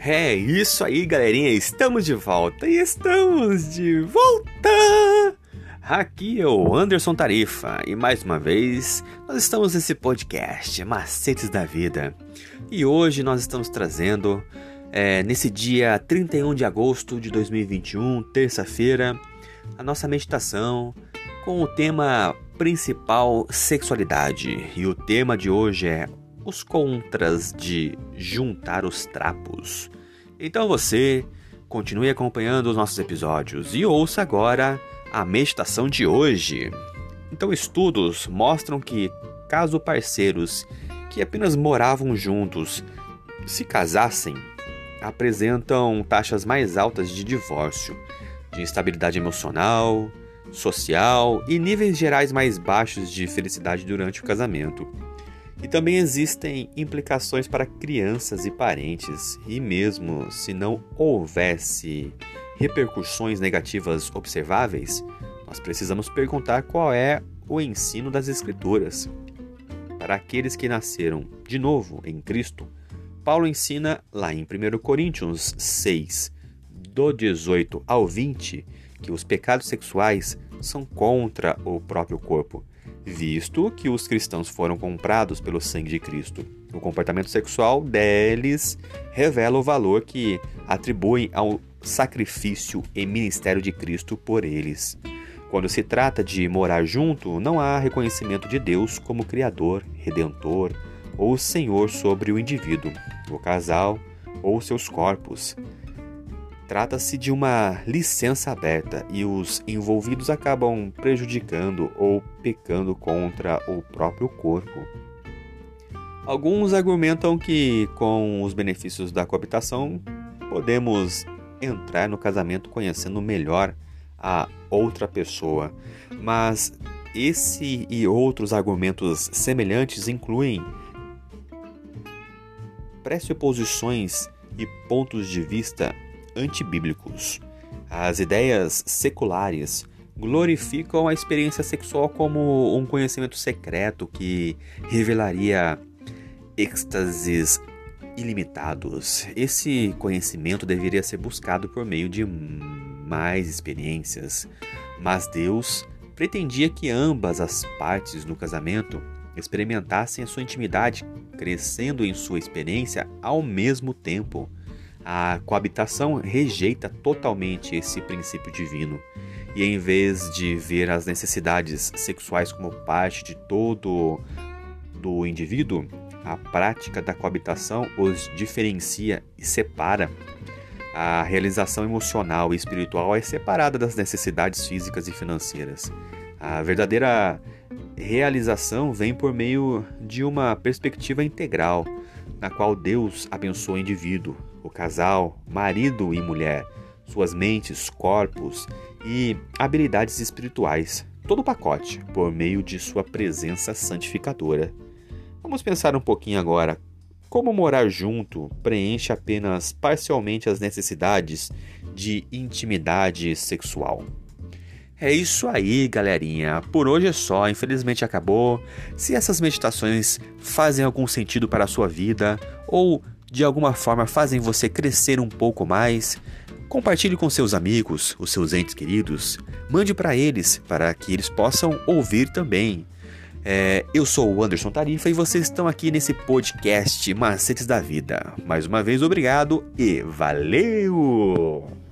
É isso aí, galerinha. Estamos de volta e estamos de volta. Aqui é o Anderson Tarifa e mais uma vez nós estamos nesse podcast Macetes da Vida. E hoje nós estamos trazendo, é, nesse dia 31 de agosto de 2021, terça-feira, a nossa meditação com o tema principal sexualidade. E o tema de hoje é os contras de juntar os trapos. Então você continue acompanhando os nossos episódios e ouça agora a meditação de hoje. Então, estudos mostram que, caso parceiros que apenas moravam juntos se casassem, apresentam taxas mais altas de divórcio, de instabilidade emocional, social e níveis gerais mais baixos de felicidade durante o casamento. E também existem implicações para crianças e parentes, e mesmo se não houvesse repercussões negativas observáveis, nós precisamos perguntar qual é o ensino das Escrituras. Para aqueles que nasceram de novo em Cristo, Paulo ensina lá em 1 Coríntios 6, do 18 ao 20, que os pecados sexuais são contra o próprio corpo visto que os cristãos foram comprados pelo sangue de Cristo. O comportamento sexual deles revela o valor que atribuem ao sacrifício e ministério de Cristo por eles. Quando se trata de morar junto, não há reconhecimento de Deus como Criador, Redentor ou Senhor sobre o indivíduo, o casal ou seus corpos. Trata-se de uma licença aberta e os envolvidos acabam prejudicando ou pecando contra o próprio corpo. Alguns argumentam que, com os benefícios da coabitação, podemos entrar no casamento conhecendo melhor a outra pessoa, mas esse e outros argumentos semelhantes incluem pressuposições e pontos de vista antibíblicos. As ideias seculares glorificam a experiência sexual como um conhecimento secreto que revelaria êxtases ilimitados. Esse conhecimento deveria ser buscado por meio de mais experiências, mas Deus pretendia que ambas as partes no casamento experimentassem a sua intimidade, crescendo em sua experiência ao mesmo tempo. A coabitação rejeita totalmente esse princípio divino e, em vez de ver as necessidades sexuais como parte de todo do indivíduo, a prática da coabitação os diferencia e separa. A realização emocional e espiritual é separada das necessidades físicas e financeiras. A verdadeira realização vem por meio de uma perspectiva integral, na qual Deus abençoa o indivíduo, o casal, marido e mulher, suas mentes, corpos e habilidades espirituais, todo o pacote, por meio de sua presença santificadora. Vamos pensar um pouquinho agora. Como morar junto preenche apenas parcialmente as necessidades de intimidade sexual? É isso aí, galerinha. Por hoje é só, infelizmente acabou. Se essas meditações fazem algum sentido para a sua vida ou de alguma forma fazem você crescer um pouco mais, compartilhe com seus amigos, os seus entes queridos, mande para eles para que eles possam ouvir também. É, eu sou o Anderson Tarifa e vocês estão aqui nesse podcast Macetes da Vida. Mais uma vez, obrigado e valeu!